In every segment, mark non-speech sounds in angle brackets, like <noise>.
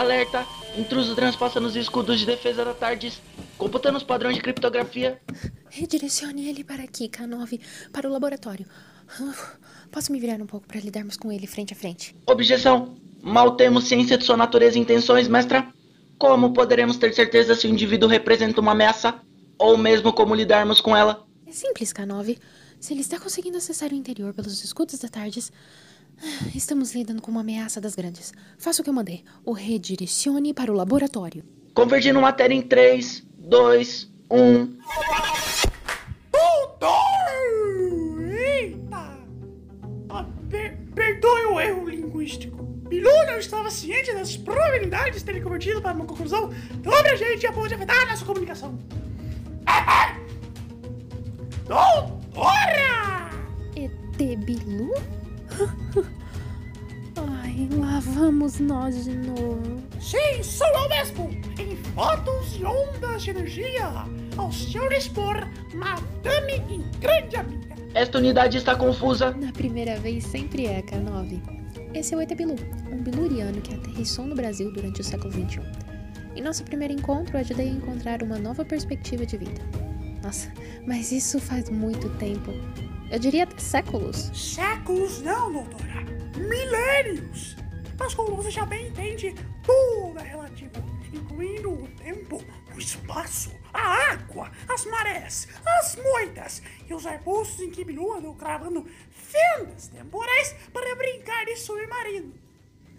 Alerta! Intruso transpassa nos escudos de defesa da Tardes, computando os padrões de criptografia. Redirecione ele para aqui, K9, para o laboratório. Posso me virar um pouco para lidarmos com ele frente a frente? Objeção! Mal temos ciência de sua natureza e intenções, mestra. Como poderemos ter certeza se o indivíduo representa uma ameaça? Ou mesmo como lidarmos com ela? É simples, K9. Se ele está conseguindo acessar o interior pelos escudos da Tardes, Estamos lidando com uma ameaça das grandes. Faça o que eu mandei. O redirecione para o laboratório. Convergindo matéria em 3, 2, 1. Doutor! Eita! Ah, per perdoe o erro linguístico. Bilu não estava ciente das probabilidades de ter convertido para uma conclusão sobre a gente a ponto de afetar nossa comunicação. <laughs> Doutora! ET Bilu? Ai, lá vamos nós de novo. Sim, sou eu mesmo! Em fotos e ondas de energia, ao seu dispor, madame e grande amiga. Esta unidade está confusa. Na primeira vez sempre é, K9. Esse é o ET Bilu, um biluriano que aterrissou no Brasil durante o século XXI. Em nosso primeiro encontro, ajudei a encontrar uma nova perspectiva de vida. Nossa, mas isso faz muito tempo. Eu diria até séculos. Séculos não, doutora. Milênios. Mas como você já bem entende, tudo é relativo, incluindo o tempo, o espaço, a água, as marés, as moitas e os arbustos em que Bilu andou cravando fendas temporais para brincar de submarino.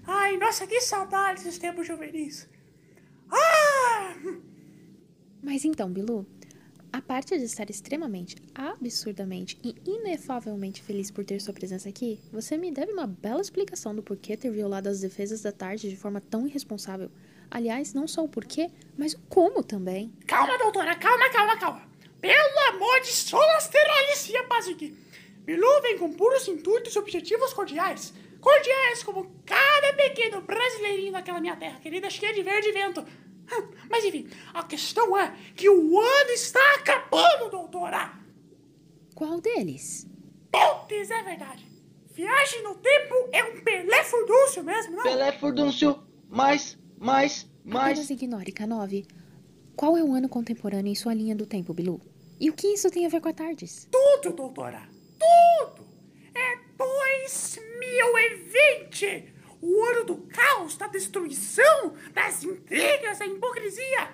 Ai, nossa, que saudade desses tempos juvenis. Ah! Mas então, Bilu, a parte de estar extremamente, absurdamente e inefavelmente feliz por ter sua presença aqui, você me deve uma bela explicação do porquê ter violado as defesas da tarde de forma tão irresponsável. Aliás, não só o porquê, mas o como também. Calma, doutora, calma, calma, calma. Pelo amor de Solasteralicia Basic. Bilu vem com puros intuitos e objetivos cordiais. Cordiais como cada pequeno brasileirinho daquela minha terra querida, cheia de verde e vento. <laughs> Mas enfim, a questão é que o ano está acabando, doutora! Qual deles? Putz, é verdade. Viagem no tempo é um Pelé furdúncio mesmo, não? Pelé furdúncio, mais, mais, mais. Apenas ignore, K9. Qual é o ano contemporâneo em sua linha do tempo, Bilu? E o que isso tem a ver com a Tardes? Tudo, doutora. Tudo. É 2020 o ano do caos, da destruição, das intrigas, da hipocrisia.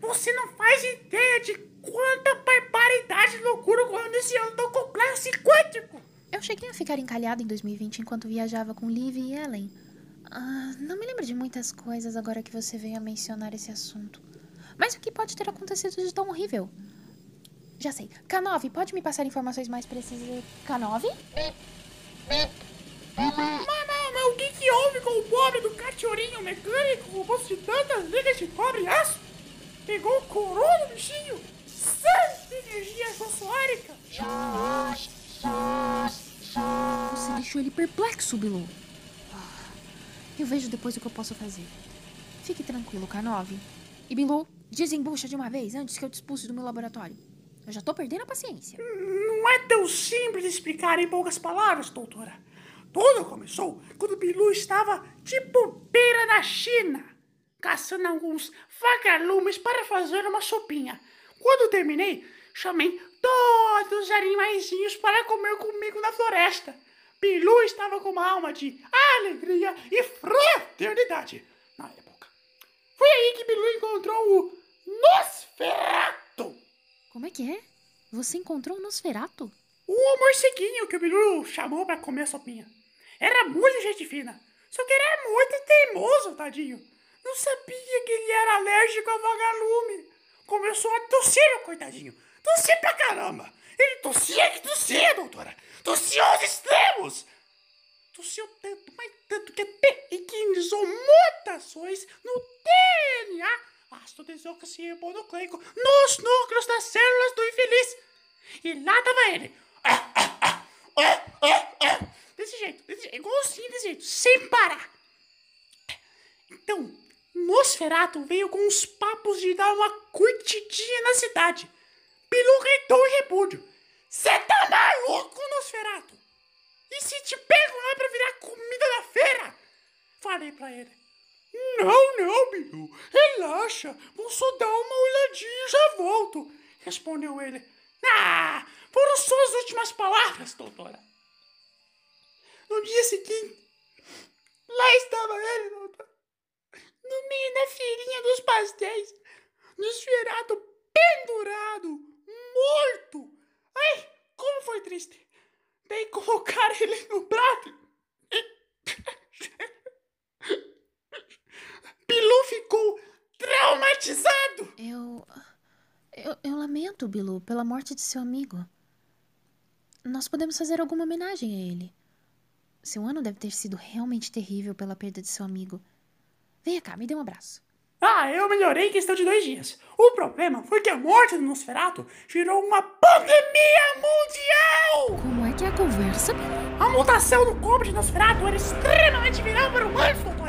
Você não faz ideia de quanta barbaridade e loucura ocorreu nesse ano tão complexo e quântico. Eu cheguei a ficar encalhada em 2020 enquanto viajava com Liv e Ellen. Ah, não me lembro de muitas coisas agora que você veio a mencionar esse assunto. Mas o que pode ter acontecido de tão horrível? Já sei. K9, pode me passar informações mais precisas? K9? Mamãe, mas o que, que houve com o pobre do cachorrinho mecânico composto de tantas ligas de cobre e aço? Pegou o corona, bichinho? Santa energia fosfórica! Você deixou ele perplexo, Bilu. Ah, Eu vejo depois o que eu posso fazer. Fique tranquilo, K9. E Bilu, desembucha de uma vez antes que eu te expulse do meu laboratório. Eu já tô perdendo a paciência. Não é tão simples explicar em poucas palavras, doutora. Tudo começou quando Bilu estava tipo beira na China, caçando alguns vagalumes para fazer uma sopinha. Quando terminei, chamei todos os animaizinhos para comer comigo na floresta. Bilu estava com uma alma de alegria e fraternidade na época. Foi aí que Bilu encontrou o Nosferatu. Como é que é? Você encontrou o Nosferato? O morceguinho que o Bilu chamou para comer a sopinha. Era muito gente fina, só que era muito teimoso, tadinho. Não sabia que ele era alérgico a vagalume. Começou a tossir, coitadinho. Tossia pra caramba. Ele tossia que tossia, doutora. Tossia aos extremos. Tossiu tanto, mas tanto que pequenizou mutações no DNA, ácido desoxirribonucleico, nos núcleos das células do infeliz. E lá tava ele. Ah, ah, ah, ah, ah, ah. Desse jeito, desse jeito, igualzinho desse jeito, sem parar. Então, Nosferato veio com os papos de dar uma curtidinha na cidade. Bilu gritou em repúdio. Cê tá maluco, Nosferato? E se te pego lá pra virar comida da feira? Falei pra ele. Não, não, Bilu. Relaxa. Vou só dar uma olhadinha e já volto. Respondeu ele. Ah, foram só as últimas palavras, doutora. No dia seguinte, lá estava ele, doutora. No meio da feirinha dos pastéis. No esfirado pendurado, morto. Ai, como foi triste. Daí colocar ele no prato. Bilu ficou traumatizado. Eu, eu. Eu lamento, Bilu, pela morte de seu amigo. Nós podemos fazer alguma homenagem a ele. Seu ano deve ter sido realmente terrível pela perda de seu amigo. Venha cá, me dê um abraço. Ah, eu melhorei em questão de dois dias. O problema foi que a morte do Nosferatu gerou uma pandemia mundial! Como é que é a conversa? A mutação do corpo de Nosferatu era extremamente viral para humanos, doutora.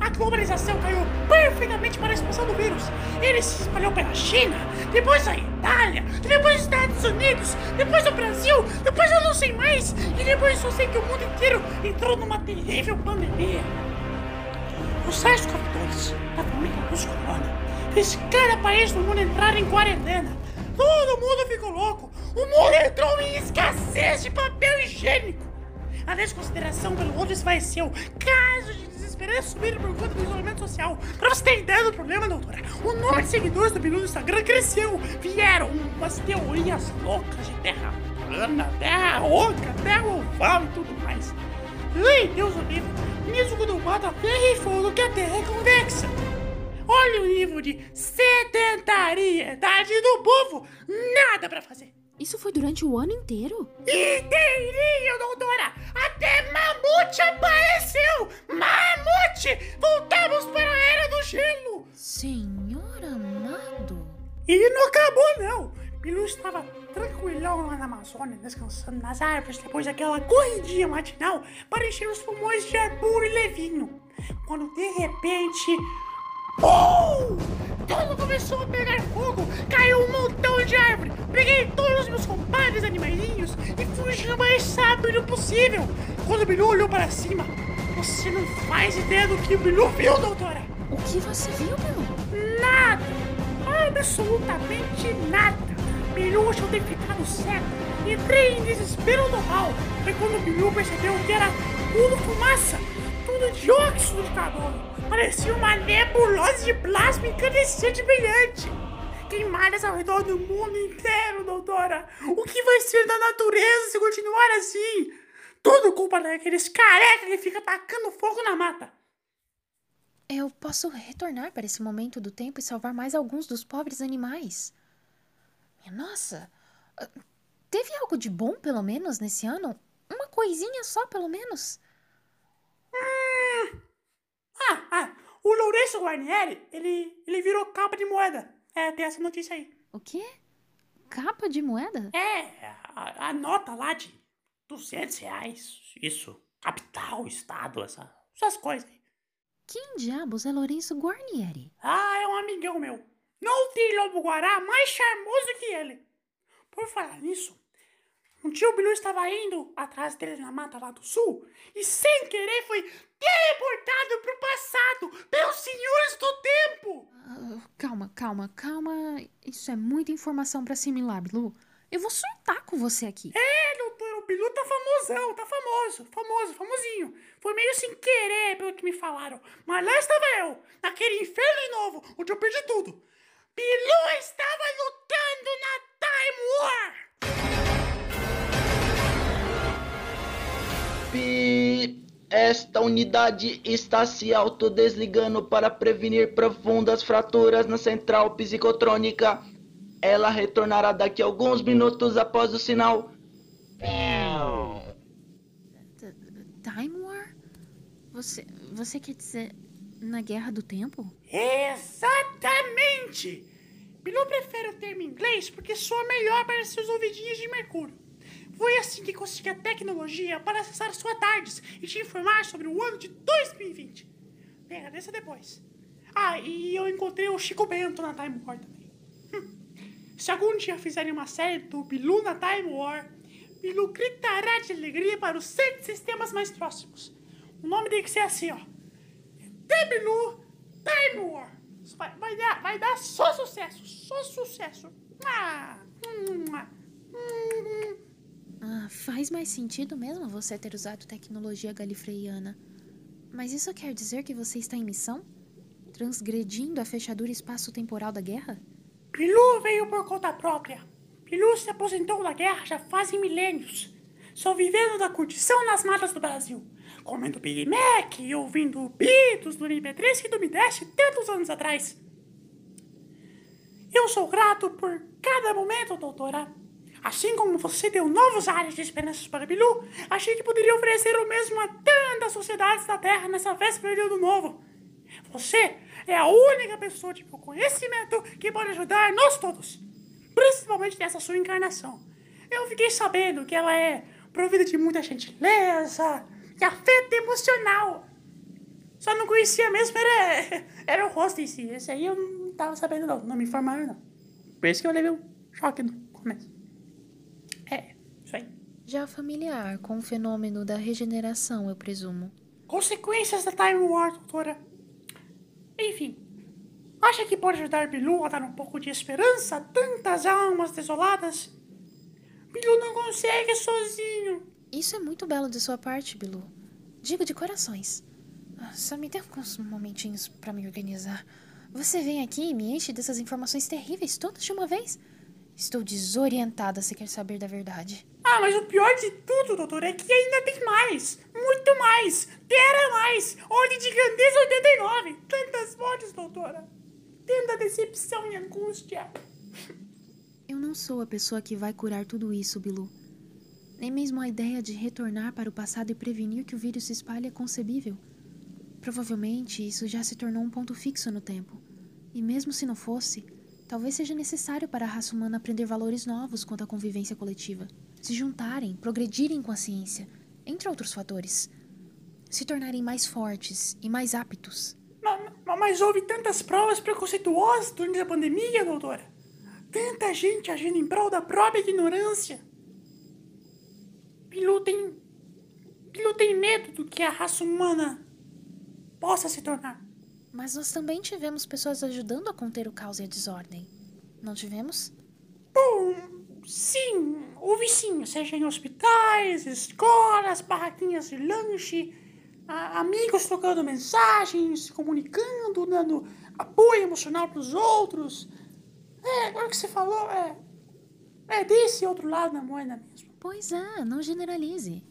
A globalização caiu perfeitamente para a expansão do vírus. Ele se espalhou pela China, depois a Itália, depois os Estados Unidos, depois o Brasil, depois eu não sei mais, e depois só sei que o mundo inteiro entrou numa terrível pandemia. Os SARS-CoV-2 da família dos corona fez cada país do mundo entrar em quarentena. Todo mundo ficou louco. O mundo entrou em escassez de papel higiênico. A desconsideração pelo outro esvaeceu. Casos de desesperança subiram por conta do isolamento social. Pra você ter ideia do problema, doutora, o número de seguidores do Bilu no Instagram cresceu. Vieram umas teorias loucas de terra plana, terra oca, terra oval e tudo mais. Ai, Deus o livre. Mesmo quando bota ferro e que a terra é convexa. Olha o nível de sedentariedade do povo. Nada pra fazer. Isso foi durante o ano inteiro? Inteirinho, doutora! Até mamute apareceu! Mamute! Voltamos para a Era do Gelo! Senhor amado. E não acabou, não! Bilu estava tranquilão lá na Amazônia, descansando nas árvores depois daquela corridinha matinal para encher os pulmões de ar puro e levinho. Quando de repente. Pum! Tudo começou a pegar fogo, caiu um montão de árvore, peguei todos os meus compadres animaizinhos e fugi o mais rápido possível. Quando o Bilu olhou para cima, você não faz ideia do que o Bilu viu, doutora? O que você viu, Bilu? Nada! Absolutamente nada! Bilu achou ter ficado cego. Entrei em desespero total. Foi quando o Bilu percebeu que era tudo fumaça, tudo dióxido de carbono. Parecia uma nebulosa de plasma incandescente brilhante. Queimadas ao redor do mundo inteiro, doutora. O que vai ser da natureza se continuar assim? Tudo culpa daqueles carecas que fica tacando fogo na mata. Eu posso retornar para esse momento do tempo e salvar mais alguns dos pobres animais. Nossa, teve algo de bom pelo menos nesse ano? Uma coisinha só, pelo menos? Ah, ah, o Lourenço Guarnieri, ele, ele virou capa de moeda. É, tem essa notícia aí. O quê? Capa de moeda? É, a, a nota lá de 200 reais. Isso, capital, estado, essa, essas coisas aí. Quem diabos é Lourenço Guarnieri? Ah, é um amigão meu. Não tem lobo guará mais charmoso que ele. Por falar nisso, um dia o Bilu estava indo atrás dele na mata lá do sul e sem querer foi teleportado pro passado pelos senhores do tempo. Ah, calma, calma, calma. Isso é muita informação para assimilar, Bilu. Eu vou surtar com você aqui. É, doutor, o Bilu tá famosão, tá famoso, famoso, famosinho. Foi meio sem querer pelo que me falaram. Mas lá estava eu, naquele inferno de novo, onde eu perdi tudo. Bilu estava lutando na Time War! Esta unidade está se autodesligando para prevenir profundas fraturas na central psicotrônica. Ela retornará daqui a alguns minutos após o sinal. Time War? Você, você quer dizer na Guerra do Tempo? Exatamente! Bilu prefere o termo inglês porque soa melhor para seus ouvidinhos de mercúrio. Foi assim que consegui a tecnologia para acessar sua TARDIS e te informar sobre o ano de 2020. Bem, agradeça depois. Ah, e eu encontrei o Chico Bento na Time War também. Hum. Se algum dia fizerem uma série do Bilu na Time War, Bilu gritará de alegria para os sete sistemas mais próximos. O nome tem que ser assim, ó. Debilu, Time War. Vai, vai, dar, vai dar só sucesso, só sucesso. Ah, hum, hum. Ah, faz mais sentido mesmo você ter usado tecnologia galifreiana. Mas isso quer dizer que você está em missão? Transgredindo a fechadura espaço-temporal da guerra? Pilu veio por conta própria. Pilu se aposentou da guerra já fazem milênios. Só vivendo da curtição nas matas do Brasil. Comendo Big Mac e ouvindo Beatles do MP3 que tu me deste tantos anos atrás. Eu sou grato por cada momento, doutora. Assim como você deu novos ares de esperanças para Bilu, achei que poderia oferecer o mesmo a tantas sociedades da Terra nessa véspera de ano novo. Você é a única pessoa de meu conhecimento que pode ajudar nós todos, principalmente nessa sua encarnação. Eu fiquei sabendo que ela é provida de muita gentileza e afeto emocional. Só não conhecia mesmo, era, <laughs> era o rosto em si. Esse aí eu não tava sabendo não, não me informaram não. Por isso que eu levei um choque no começo. Já familiar com o fenômeno da regeneração, eu presumo. Consequências da Time War, doutora. Enfim, acha que pode ajudar Bilu a dar um pouco de esperança a tantas almas desoladas? Bilu não consegue sozinho. Isso é muito belo de sua parte, Bilu. Digo de corações. Ah, Só me dê alguns momentinhos para me organizar. Você vem aqui e me enche dessas informações terríveis todas de uma vez? Estou desorientada se quer saber da verdade. Ah, mas o pior de tudo, doutor, é que ainda tem mais. Muito mais. Tera mais. Ordem de grandeza 89. Tantas mortes, doutora. Tanta decepção e angústia. Eu não sou a pessoa que vai curar tudo isso, Bilu. Nem mesmo a ideia de retornar para o passado e prevenir que o vírus se espalhe é concebível. Provavelmente isso já se tornou um ponto fixo no tempo. E mesmo se não fosse, talvez seja necessário para a raça humana aprender valores novos quanto à convivência coletiva. Se juntarem, progredirem com a ciência, entre outros fatores. Se tornarem mais fortes e mais aptos. Ma- ma- Mas houve tantas provas preconceituosas durante a pandemia, doutora. Tanta gente agindo em prol da própria ignorância. Pilu tem. Pilu tem medo do que a raça humana possa se tornar. Mas nós também tivemos pessoas ajudando a conter o caos e a desordem. Não tivemos? Bom, sim, houve sim, seja em hospitais, escolas, barraquinhas de lanche, amigos trocando mensagens, se comunicando, dando apoio emocional para os outros. É, agora que você falou, é. É desse outro lado da moeda mesmo. Pois é, não generalize.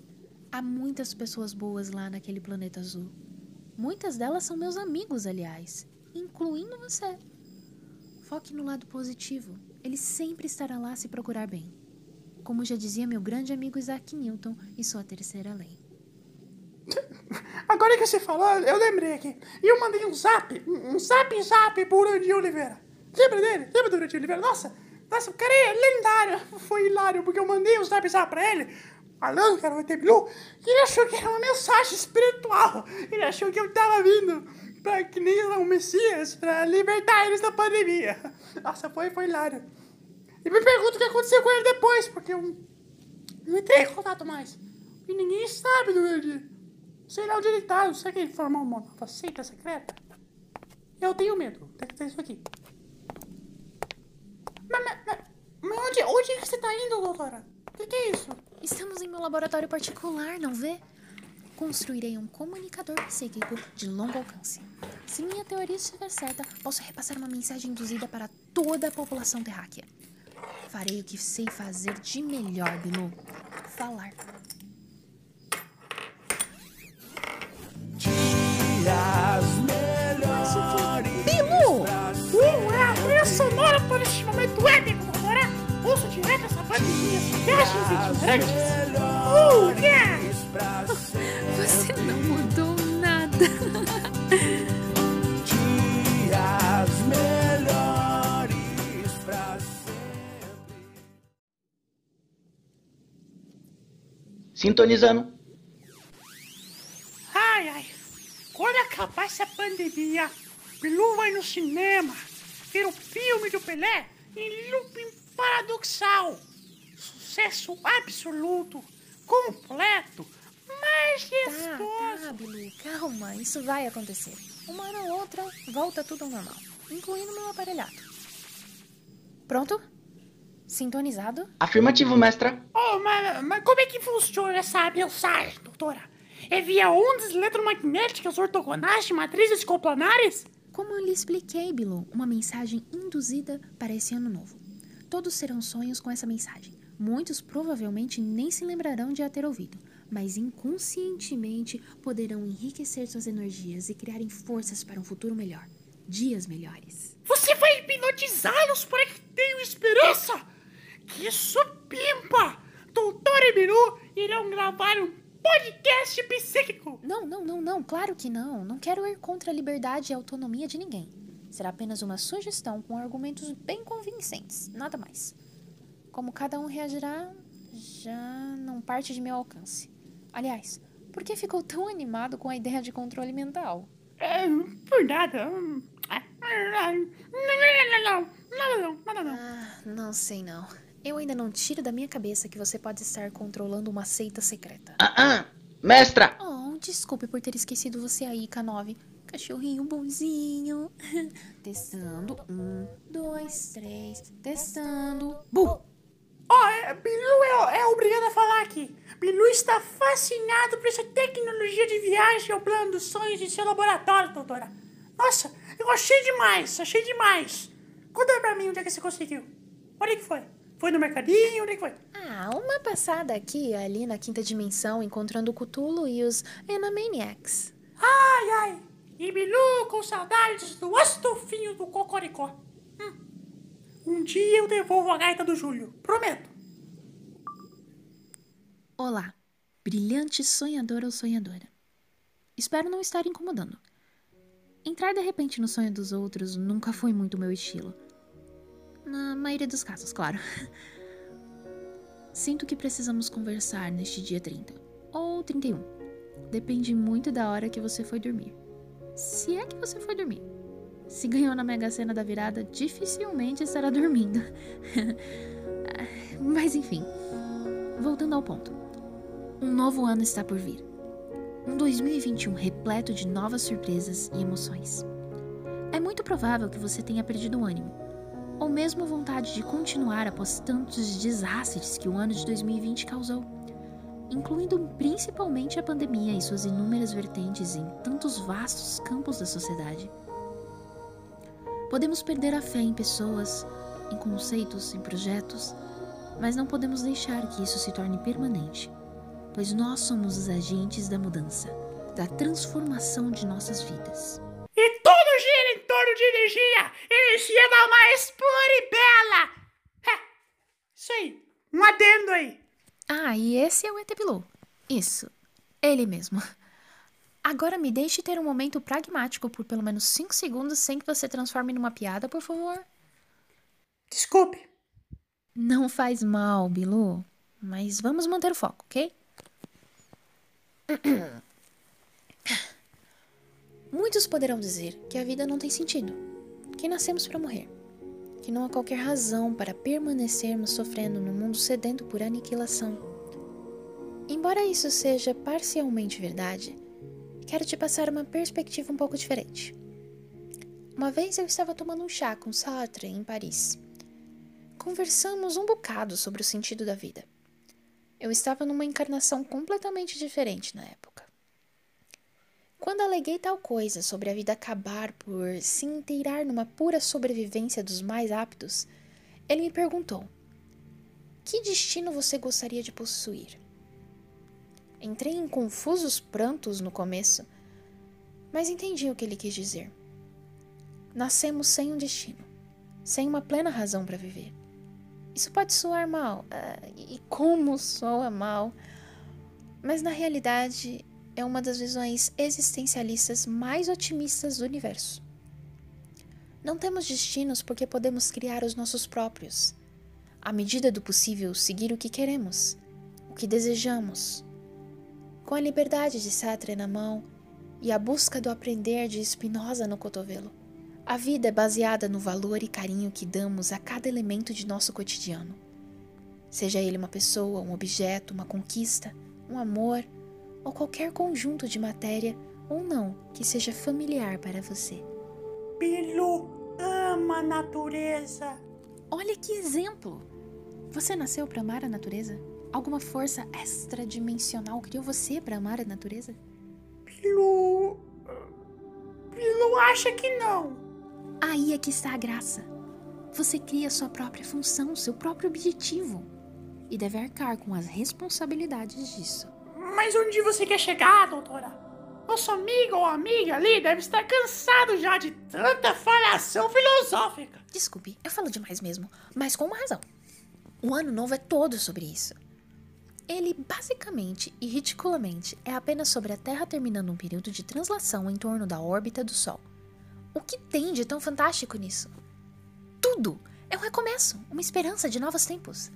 Há muitas pessoas boas lá naquele planeta azul. Muitas delas são meus amigos, aliás, incluindo você. Foque no lado positivo. Ele sempre estará lá se procurar bem. Como já dizia meu grande amigo Isaac Newton e sua terceira lei. <laughs> Agora que você falou, eu lembrei aqui. E eu mandei um zap, um zap zap pro Urandi Oliveira. Lembra dele? Lembra do Urandi Oliveira? Nossa, nossa, o cara é lendário. <laughs> Foi hilário, porque eu mandei um zap zap pra ele, falando que era o ET Bilu, e ele achou que era uma mensagem espiritual. Ele achou que eu tava vindo pra, que nem um Messias pra libertar eles da pandemia. Nossa, foi, foi hilário. E me pergunta o que aconteceu com ele depois, porque eu não entrei em contato mais. E ninguém sabe do Urandi. Sei lá onde ele tá. Será que ele formou uma nova seita secreta? Eu tenho medo. Tem que ter isso aqui. Mas, mas, mas onde, onde é que você tá indo, doutora? O que, que é isso? Estamos em meu laboratório particular, não vê? Construirei um comunicador psíquico de longo alcance. Se minha teoria estiver certa, posso repassar uma mensagem induzida para toda a população terráquea. Farei o que sei fazer de melhor, Bilu. Falar. Bilu! Direto essa pandemia, viagens itinerantes! Uh, yeah! Você não mudou nada. dias melhores pra Sintonizando. Ai, ai. Quando acabar essa pandemia, Bilu vai no cinema ver o filme do Pelé em looping paradoxal. Sucesso absoluto, completo, mais Tá, tá, Bilu, calma, isso vai acontecer. Uma hora ou outra, volta tudo ao normal, incluindo meu aparelhado. Pronto? Sintonizado? Afirmativo, mestra. Oh, mas, mas como é que funciona essa mensagem, doutora? É via ondas eletromagnéticas ortogonais de matrizes coplanares? Como eu lhe expliquei, Bilu, uma mensagem induzida para esse ano novo. Todos serão sonhos com essa mensagem. Muitos provavelmente nem se lembrarão de a ter ouvido, mas inconscientemente poderão enriquecer suas energias e criarem forças para um futuro melhor. Dias melhores. Você vai hipnotizá-los para que tenham esperança? Que supimpa! Doutora e Biru irão gravar um podcast psíquico. Não, não, não, não, claro que não. Não quero ir contra a liberdade e a autonomia de ninguém. Será apenas uma sugestão com argumentos bem convincentes, nada mais. Como cada um reagirá, já não parte de meu alcance. Aliás, por que ficou tão animado com a ideia de controle mental? É, por nada. Não, não, nada não, nada não. Ah, não sei não. Eu ainda não tiro da minha cabeça que você pode estar controlando uma seita secreta. Ah, ah. Mestra! Oh, desculpe por ter esquecido você aí, K9. Cachorrinho bonzinho. <laughs> Testando. Um, dois, três. Testando. Bu! É, Bilu é, é obrigado a falar aqui. Bilu está fascinado por essa tecnologia de viagem ao plano dos sonhos de seu laboratório, doutora. Nossa, eu achei demais, achei demais. Conta pra mim onde é que você conseguiu. Onde é que foi? Foi no mercadinho? Onde é que foi? Ah, uma passada aqui, ali na quinta dimensão, encontrando o Cthulhu e os Enamaniacs. Ai, ai. E Bilu com saudades do Astofinho do Cocoricó. Hum. Um dia eu devolvo a gaita do Júlio. Prometo. Olá, brilhante sonhador ou sonhadora. Espero não estar incomodando. Entrar de repente no sonho dos outros nunca foi muito meu estilo. Na maioria dos casos, claro. Sinto que precisamos conversar neste dia 30 ou 31. Depende muito da hora que você foi dormir. Se é que você foi dormir. Se ganhou na Mega Sena da virada, dificilmente estará dormindo. <laughs> Mas enfim, voltando ao ponto. Um novo ano está por vir. Um 2021 repleto de novas surpresas e emoções. É muito provável que você tenha perdido o ânimo, ou mesmo vontade de continuar após tantos desastres que o ano de 2020 causou, incluindo principalmente a pandemia e suas inúmeras vertentes em tantos vastos campos da sociedade. Podemos perder a fé em pessoas, em conceitos, em projetos, mas não podemos deixar que isso se torne permanente, pois nós somos os agentes da mudança, da transformação de nossas vidas. E tudo gira em torno de energia. Energia da mais pura e bela. É, isso aí. Um adendo aí. Ah, e esse é o ET Bilu. Isso, ele mesmo. Agora me deixe ter um momento pragmático por pelo menos 5 segundos sem que você transforme numa piada, por favor. Desculpe. Não faz mal, Bilu, mas vamos manter o foco, ok? <coughs> Muitos poderão dizer que a vida não tem sentido, que nascemos para morrer, que não há qualquer razão para permanecermos sofrendo num mundo sedento por aniquilação. Embora isso seja parcialmente verdade, quero te passar uma perspectiva um pouco diferente. Uma vez eu estava tomando um chá com Sartre em Paris. Conversamos um bocado sobre o sentido da vida. Eu estava numa encarnação completamente diferente na época. Quando aleguei tal coisa sobre a vida acabar por se inteirar numa pura sobrevivência dos mais aptos, ele me perguntou: Que destino você gostaria de possuir? Entrei em confusos prantos no começo, mas entendi o que ele quis dizer. Nascemos sem um destino, sem uma plena razão para viver. Isso pode soar mal, uh, e como soa mal, mas na realidade é uma das visões existencialistas mais otimistas do universo. Não temos destinos porque podemos criar os nossos próprios. À medida do possível, seguir o que queremos, o que desejamos. Com a liberdade de Sartre na mão e a busca do aprender de Spinoza no cotovelo. A vida é baseada no valor e carinho que damos a cada elemento de nosso cotidiano. Seja ele uma pessoa, um objeto, uma conquista, um amor, ou qualquer conjunto de matéria ou não que seja familiar para você. Bilu ama a natureza. Olha que exemplo! Você nasceu para amar a natureza? Alguma força extradimensional criou você para amar a natureza? Bilu. Bilu acha que não. Aí é que está a graça. Você cria sua própria função, seu próprio objetivo. E deve arcar com as responsabilidades disso. Mas onde você quer chegar, doutora? Nosso amigo ou amiga ali deve estar cansado já de tanta falhação filosófica. Desculpe, eu falo demais mesmo, mas com uma razão. O ano novo é todo sobre isso. Ele basicamente e ridiculamente é apenas sobre a Terra terminando um período de translação em torno da órbita do Sol. O que tem de tão fantástico nisso? Tudo! É um recomeço, uma esperança de novos tempos.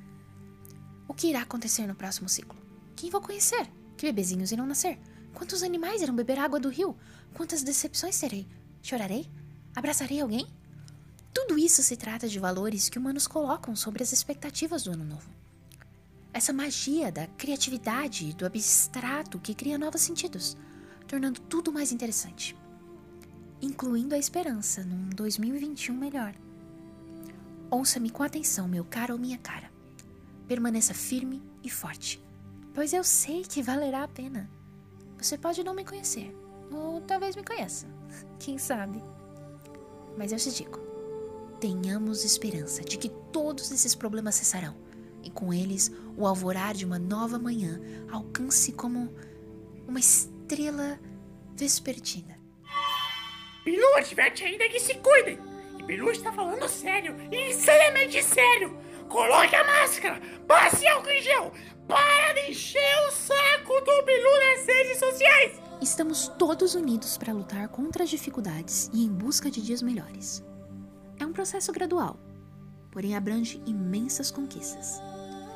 O que irá acontecer no próximo ciclo? Quem vou conhecer? Que bebezinhos irão nascer? Quantos animais irão beber água do rio? Quantas decepções terei? Chorarei? Abraçarei alguém? Tudo isso se trata de valores que humanos colocam sobre as expectativas do ano novo. Essa magia da criatividade, do abstrato que cria novos sentidos, tornando tudo mais interessante. Incluindo a esperança num 2021 melhor. Ouça-me com atenção, meu caro ou minha cara. Permaneça firme e forte, pois eu sei que valerá a pena. Você pode não me conhecer, ou talvez me conheça, <laughs> quem sabe. Mas eu te digo: tenhamos esperança de que todos esses problemas cessarão e com eles o alvorar de uma nova manhã alcance como uma estrela vespertina. Bilu adverte ainda que se cuidem. E Bilu está falando sério, insanamente sério. Coloque a máscara, passe álcool em gel, para de encher o saco do Bilu nas redes sociais. Estamos todos unidos para lutar contra as dificuldades e em busca de dias melhores. É um processo gradual, porém abrange imensas conquistas.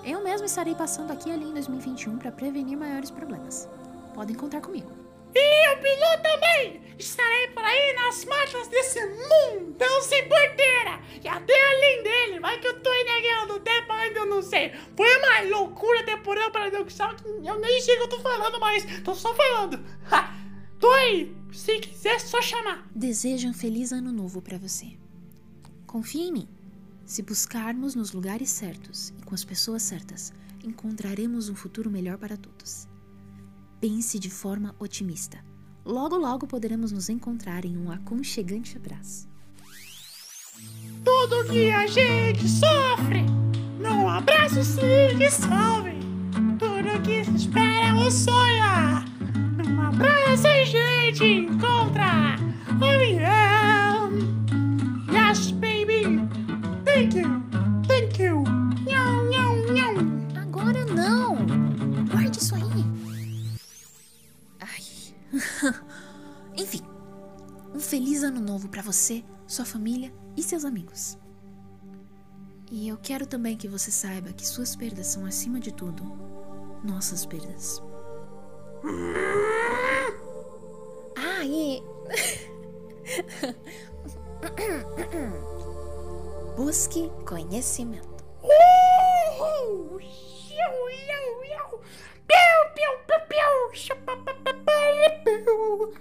Eu mesmo estarei passando aqui e ali em 2021 para prevenir maiores problemas. Podem contar comigo. E o Bilu também! Estarei por aí nas marchas desse mundão sem porteira! E até além dele, vai que eu tô aí na guerra do tempo ainda eu não sei! Foi uma loucura temporal paradoxal que eu nem sei o que eu tô falando, mas tô só falando! Ha! Tô aí! Se quiser, só chamar! Desejo um feliz ano novo para você. Confie em mim. Se buscarmos nos lugares certos e com as pessoas certas, encontraremos um futuro melhor para todos. Pense de forma otimista. Logo, logo poderemos nos encontrar em um aconchegante abraço. Tudo que a gente sofre, num abraço se dissolve. Tudo que se espera é um sonho, num abraço a gente encontra. Oh yeah! Feliz ano novo para você, sua família e seus amigos. E eu quero também que você saiba que suas perdas são, acima de tudo, nossas perdas. Ah, e. <laughs> Busque conhecimento. Piu, piu, piu, piu!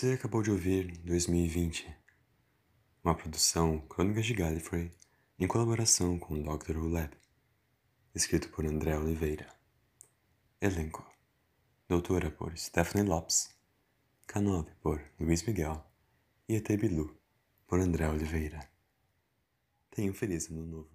Você acabou de ouvir 2020, uma produção Crônicas de Gallifrey em colaboração com o Dr. Who Lab, escrito por André Oliveira. Elenco: Doutora por Stephanie Lopes, K9 por Luiz Miguel e ET Bilu por André Oliveira. Tenha um feliz ano novo.